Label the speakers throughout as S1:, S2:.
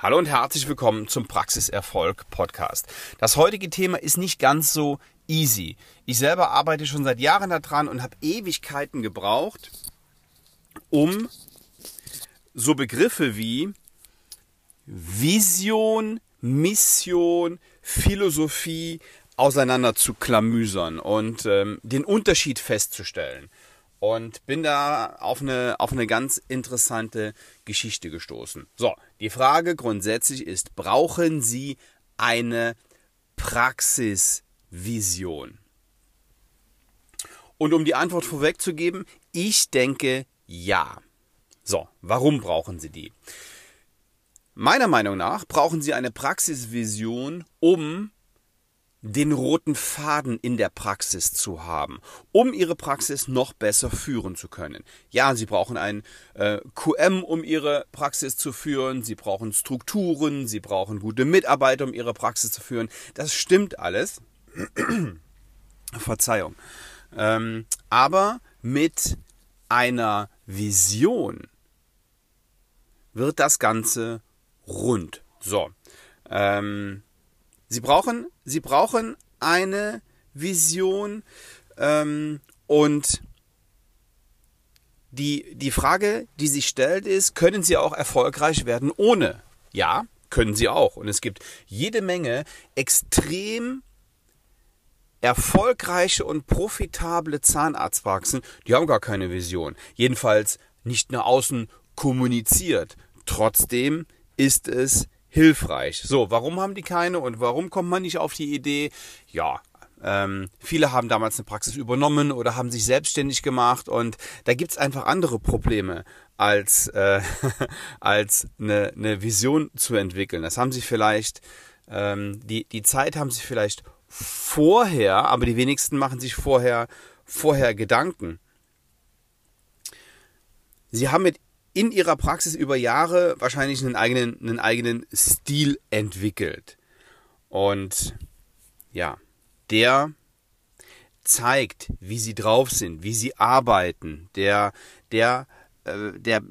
S1: Hallo und herzlich willkommen zum Praxiserfolg Podcast. Das heutige Thema ist nicht ganz so easy. Ich selber arbeite schon seit Jahren daran und habe Ewigkeiten gebraucht, um so Begriffe wie Vision, Mission, Philosophie auseinander zu klamüsern und ähm, den Unterschied festzustellen und bin da auf eine, auf eine ganz interessante Geschichte gestoßen. So, die Frage grundsätzlich ist, brauchen Sie eine Praxisvision? Und um die Antwort vorwegzugeben, ich denke ja. So, warum brauchen Sie die? Meiner Meinung nach brauchen Sie eine Praxisvision, um den roten Faden in der Praxis zu haben, um ihre Praxis noch besser führen zu können. Ja, sie brauchen ein äh, QM, um ihre Praxis zu führen, sie brauchen Strukturen, sie brauchen gute Mitarbeiter, um ihre Praxis zu führen. Das stimmt alles. Verzeihung. Ähm, aber mit einer Vision wird das Ganze rund. So. Ähm, Sie brauchen, sie brauchen eine Vision ähm, und die, die Frage, die sich stellt, ist, können Sie auch erfolgreich werden ohne? Ja, können Sie auch. Und es gibt jede Menge extrem erfolgreiche und profitable Zahnarztpraxen, die haben gar keine Vision. Jedenfalls nicht nach außen kommuniziert. Trotzdem ist es hilfreich. So, warum haben die keine und warum kommt man nicht auf die Idee? Ja, ähm, viele haben damals eine Praxis übernommen oder haben sich selbstständig gemacht und da gibt es einfach andere Probleme als, äh, als eine, eine Vision zu entwickeln. Das haben sie vielleicht, ähm, die, die Zeit haben sie vielleicht vorher, aber die wenigsten machen sich vorher, vorher Gedanken. Sie haben mit in ihrer Praxis über Jahre wahrscheinlich einen eigenen, einen eigenen Stil entwickelt. Und ja, der zeigt, wie sie drauf sind, wie sie arbeiten, der, der, äh, der,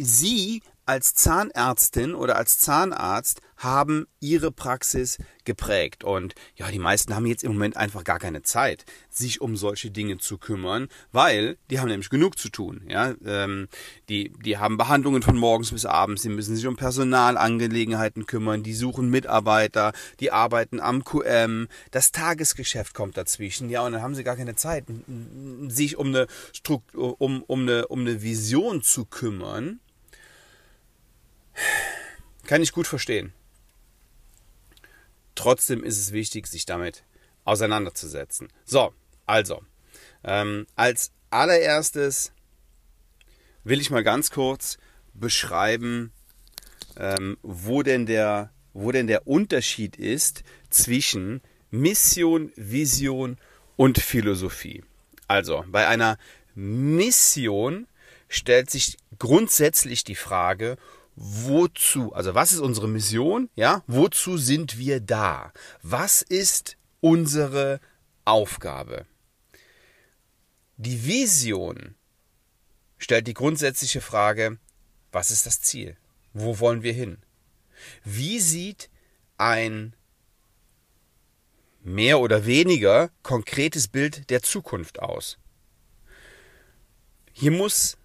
S1: sie als Zahnärztin oder als Zahnarzt haben ihre Praxis geprägt. Und ja, die meisten haben jetzt im Moment einfach gar keine Zeit, sich um solche Dinge zu kümmern, weil die haben nämlich genug zu tun. Ja, ähm, die, die haben Behandlungen von morgens bis abends, sie müssen sich um Personalangelegenheiten kümmern, die suchen Mitarbeiter, die arbeiten am QM, das Tagesgeschäft kommt dazwischen, ja, und dann haben sie gar keine Zeit, sich um eine Struktur, um, um eine, um eine Vision zu kümmern kann ich gut verstehen. Trotzdem ist es wichtig, sich damit auseinanderzusetzen. So, also, ähm, als allererstes will ich mal ganz kurz beschreiben, ähm, wo, denn der, wo denn der Unterschied ist zwischen Mission, Vision und Philosophie. Also, bei einer Mission stellt sich grundsätzlich die Frage, wozu, also was ist unsere Mission, ja, wozu sind wir da? Was ist unsere Aufgabe? Die Vision stellt die grundsätzliche Frage, was ist das Ziel? Wo wollen wir hin? Wie sieht ein mehr oder weniger konkretes Bild der Zukunft aus? Hier muss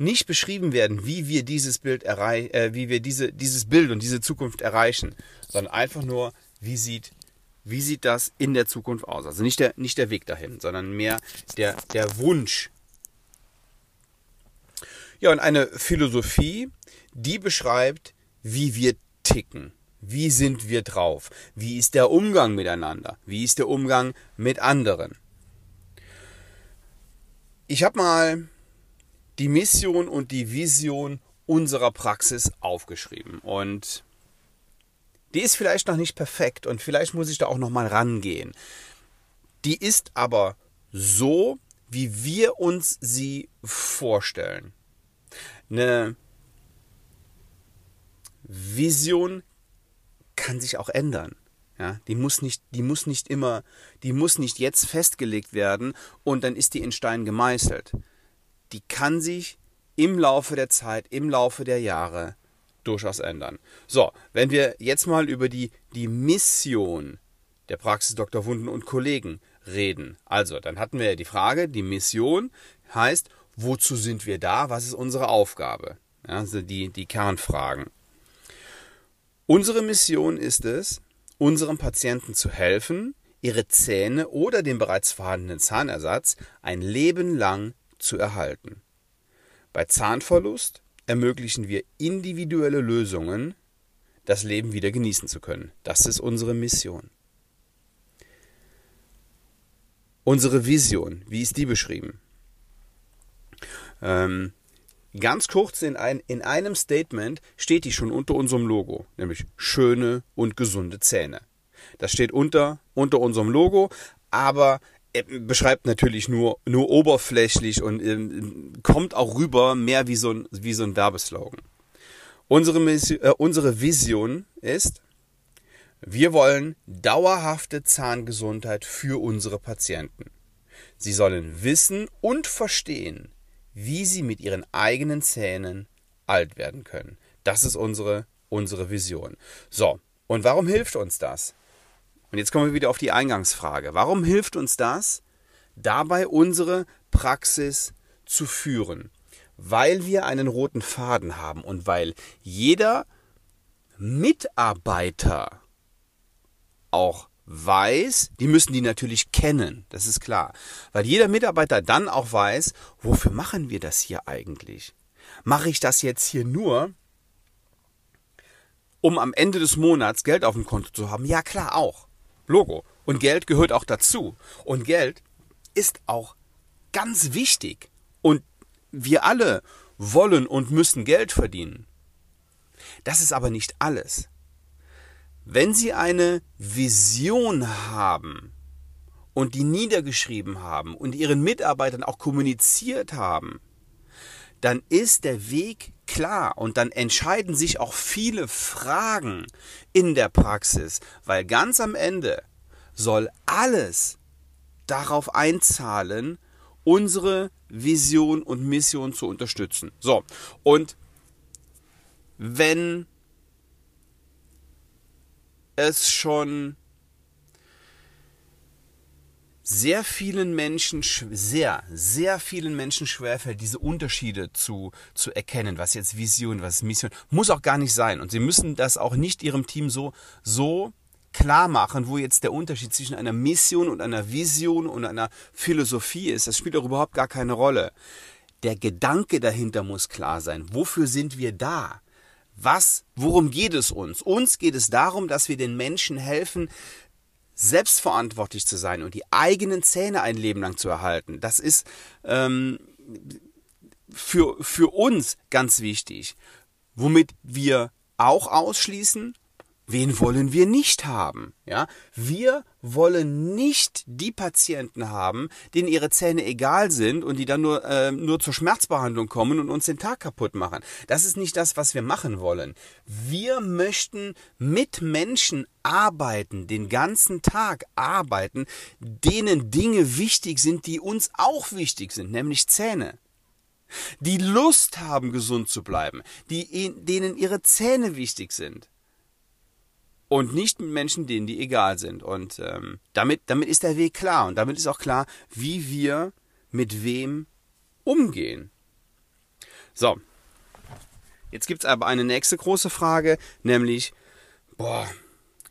S1: nicht beschrieben werden, wie wir dieses Bild erreichen, äh, wie wir diese, dieses Bild und diese Zukunft erreichen, sondern einfach nur, wie sieht, wie sieht das in der Zukunft aus? Also nicht der, nicht der Weg dahin, sondern mehr der, der Wunsch. Ja, und eine Philosophie, die beschreibt, wie wir ticken. Wie sind wir drauf? Wie ist der Umgang miteinander? Wie ist der Umgang mit anderen? Ich habe mal die Mission und die Vision unserer Praxis aufgeschrieben. Und die ist vielleicht noch nicht perfekt und vielleicht muss ich da auch noch mal rangehen. Die ist aber so, wie wir uns sie vorstellen. Eine Vision kann sich auch ändern. Ja, die muss nicht, die muss nicht immer, die muss nicht jetzt festgelegt werden und dann ist die in Stein gemeißelt die kann sich im Laufe der Zeit, im Laufe der Jahre durchaus ändern. So, wenn wir jetzt mal über die, die Mission der Praxis Dr. Wunden und Kollegen reden. Also, dann hatten wir ja die Frage, die Mission heißt, wozu sind wir da? Was ist unsere Aufgabe? Ja, also die, die Kernfragen. Unsere Mission ist es, unseren Patienten zu helfen, ihre Zähne oder den bereits vorhandenen Zahnersatz ein Leben lang zu erhalten. Bei Zahnverlust ermöglichen wir individuelle Lösungen, das Leben wieder genießen zu können. Das ist unsere Mission. Unsere Vision, wie ist die beschrieben? Ähm, ganz kurz in, ein, in einem Statement steht die schon unter unserem Logo, nämlich schöne und gesunde Zähne. Das steht unter, unter unserem Logo, aber beschreibt natürlich nur, nur oberflächlich und äh, kommt auch rüber mehr wie so ein, wie so ein Werbeslogan. Unsere, Mission, äh, unsere Vision ist, wir wollen dauerhafte Zahngesundheit für unsere Patienten. Sie sollen wissen und verstehen, wie sie mit ihren eigenen Zähnen alt werden können. Das ist unsere, unsere Vision. So, und warum hilft uns das? Und jetzt kommen wir wieder auf die Eingangsfrage. Warum hilft uns das, dabei unsere Praxis zu führen? Weil wir einen roten Faden haben und weil jeder Mitarbeiter auch weiß, die müssen die natürlich kennen, das ist klar. Weil jeder Mitarbeiter dann auch weiß, wofür machen wir das hier eigentlich? Mache ich das jetzt hier nur, um am Ende des Monats Geld auf dem Konto zu haben? Ja klar auch. Logo. Und Geld gehört auch dazu. Und Geld ist auch ganz wichtig. Und wir alle wollen und müssen Geld verdienen. Das ist aber nicht alles. Wenn Sie eine Vision haben und die niedergeschrieben haben und Ihren Mitarbeitern auch kommuniziert haben, dann ist der Weg klar und dann entscheiden sich auch viele Fragen in der Praxis, weil ganz am Ende soll alles darauf einzahlen, unsere Vision und Mission zu unterstützen. So, und wenn es schon sehr vielen Menschen, sehr, sehr vielen Menschen schwerfällt, diese Unterschiede zu, zu erkennen, was jetzt Vision, was Mission, muss auch gar nicht sein. Und sie müssen das auch nicht ihrem Team so, so klar machen, wo jetzt der Unterschied zwischen einer Mission und einer Vision und einer Philosophie ist. Das spielt auch überhaupt gar keine Rolle. Der Gedanke dahinter muss klar sein. Wofür sind wir da? Was, worum geht es uns? Uns geht es darum, dass wir den Menschen helfen, selbstverantwortlich zu sein und die eigenen Zähne ein Leben lang zu erhalten. Das ist ähm, für, für uns ganz wichtig. Womit wir auch ausschließen, Wen wollen wir nicht haben? Ja, wir wollen nicht die Patienten haben, denen ihre Zähne egal sind und die dann nur, äh, nur zur Schmerzbehandlung kommen und uns den Tag kaputt machen. Das ist nicht das, was wir machen wollen. Wir möchten mit Menschen arbeiten, den ganzen Tag arbeiten, denen Dinge wichtig sind, die uns auch wichtig sind, nämlich Zähne die Lust haben, gesund zu bleiben, die, denen ihre Zähne wichtig sind und nicht mit Menschen, denen die egal sind. Und ähm, damit, damit ist der Weg klar und damit ist auch klar, wie wir mit wem umgehen. So, jetzt gibt's aber eine nächste große Frage, nämlich, boah,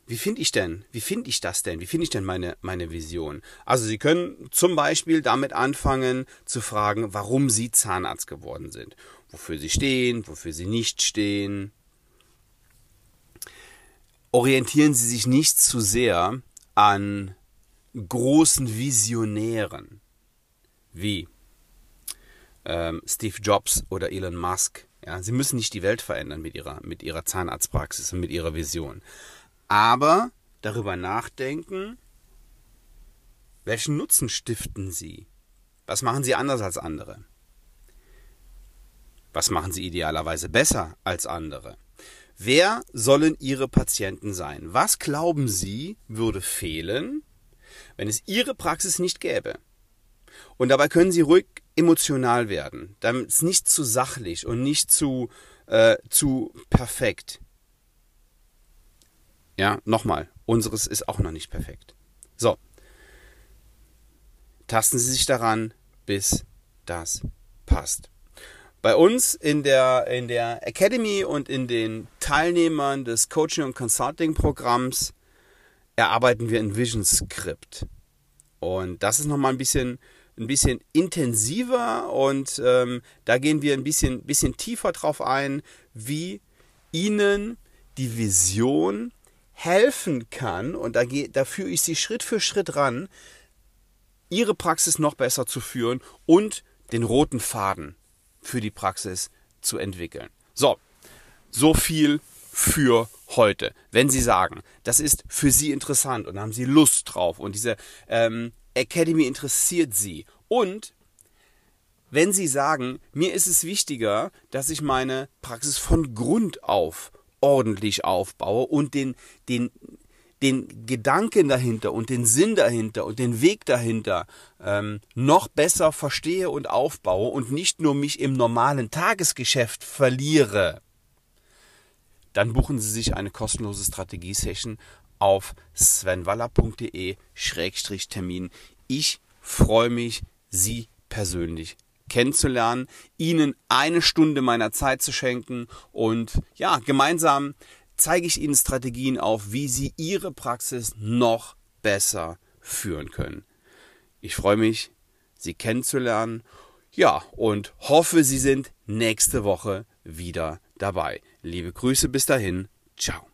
S1: wie finde ich denn, wie finde ich das denn, wie finde ich denn meine, meine Vision? Also Sie können zum Beispiel damit anfangen zu fragen, warum Sie Zahnarzt geworden sind, wofür Sie stehen, wofür Sie nicht stehen, orientieren Sie sich nicht zu sehr an großen Visionären wie ähm, Steve Jobs oder Elon Musk. Ja, sie müssen nicht die Welt verändern mit ihrer, mit ihrer Zahnarztpraxis und mit ihrer Vision. Aber darüber nachdenken, welchen Nutzen stiften sie? Was machen sie anders als andere? Was machen sie idealerweise besser als andere? Wer sollen Ihre Patienten sein? Was glauben Sie würde fehlen, wenn es Ihre Praxis nicht gäbe? Und dabei können Sie ruhig emotional werden, damit es nicht zu sachlich und nicht zu äh, zu perfekt. Ja, nochmal, unseres ist auch noch nicht perfekt. So. Tasten Sie sich daran, bis das passt. Bei uns in der, in der Academy und in den Teilnehmern des Coaching- und Consulting-Programms erarbeiten wir ein Vision Script. Und das ist nochmal ein bisschen, ein bisschen intensiver und ähm, da gehen wir ein bisschen, bisschen tiefer drauf ein, wie Ihnen die Vision helfen kann, und da, da führe ich Sie Schritt für Schritt ran, Ihre Praxis noch besser zu führen und den roten Faden für die Praxis zu entwickeln. So, so viel für heute. Wenn Sie sagen, das ist für Sie interessant und haben Sie Lust drauf und diese ähm, Academy interessiert Sie und wenn Sie sagen, mir ist es wichtiger, dass ich meine Praxis von Grund auf ordentlich aufbaue und den, den, den Gedanken dahinter und den Sinn dahinter und den Weg dahinter ähm, noch besser verstehe und aufbaue und nicht nur mich im normalen Tagesgeschäft verliere, dann buchen Sie sich eine kostenlose Strategiesession auf svenwaller.de-termin. Ich freue mich, Sie persönlich kennenzulernen, Ihnen eine Stunde meiner Zeit zu schenken und ja, gemeinsam zeige ich Ihnen Strategien auf, wie Sie Ihre Praxis noch besser führen können. Ich freue mich, Sie kennenzulernen. Ja, und hoffe, Sie sind nächste Woche wieder dabei. Liebe Grüße bis dahin. Ciao.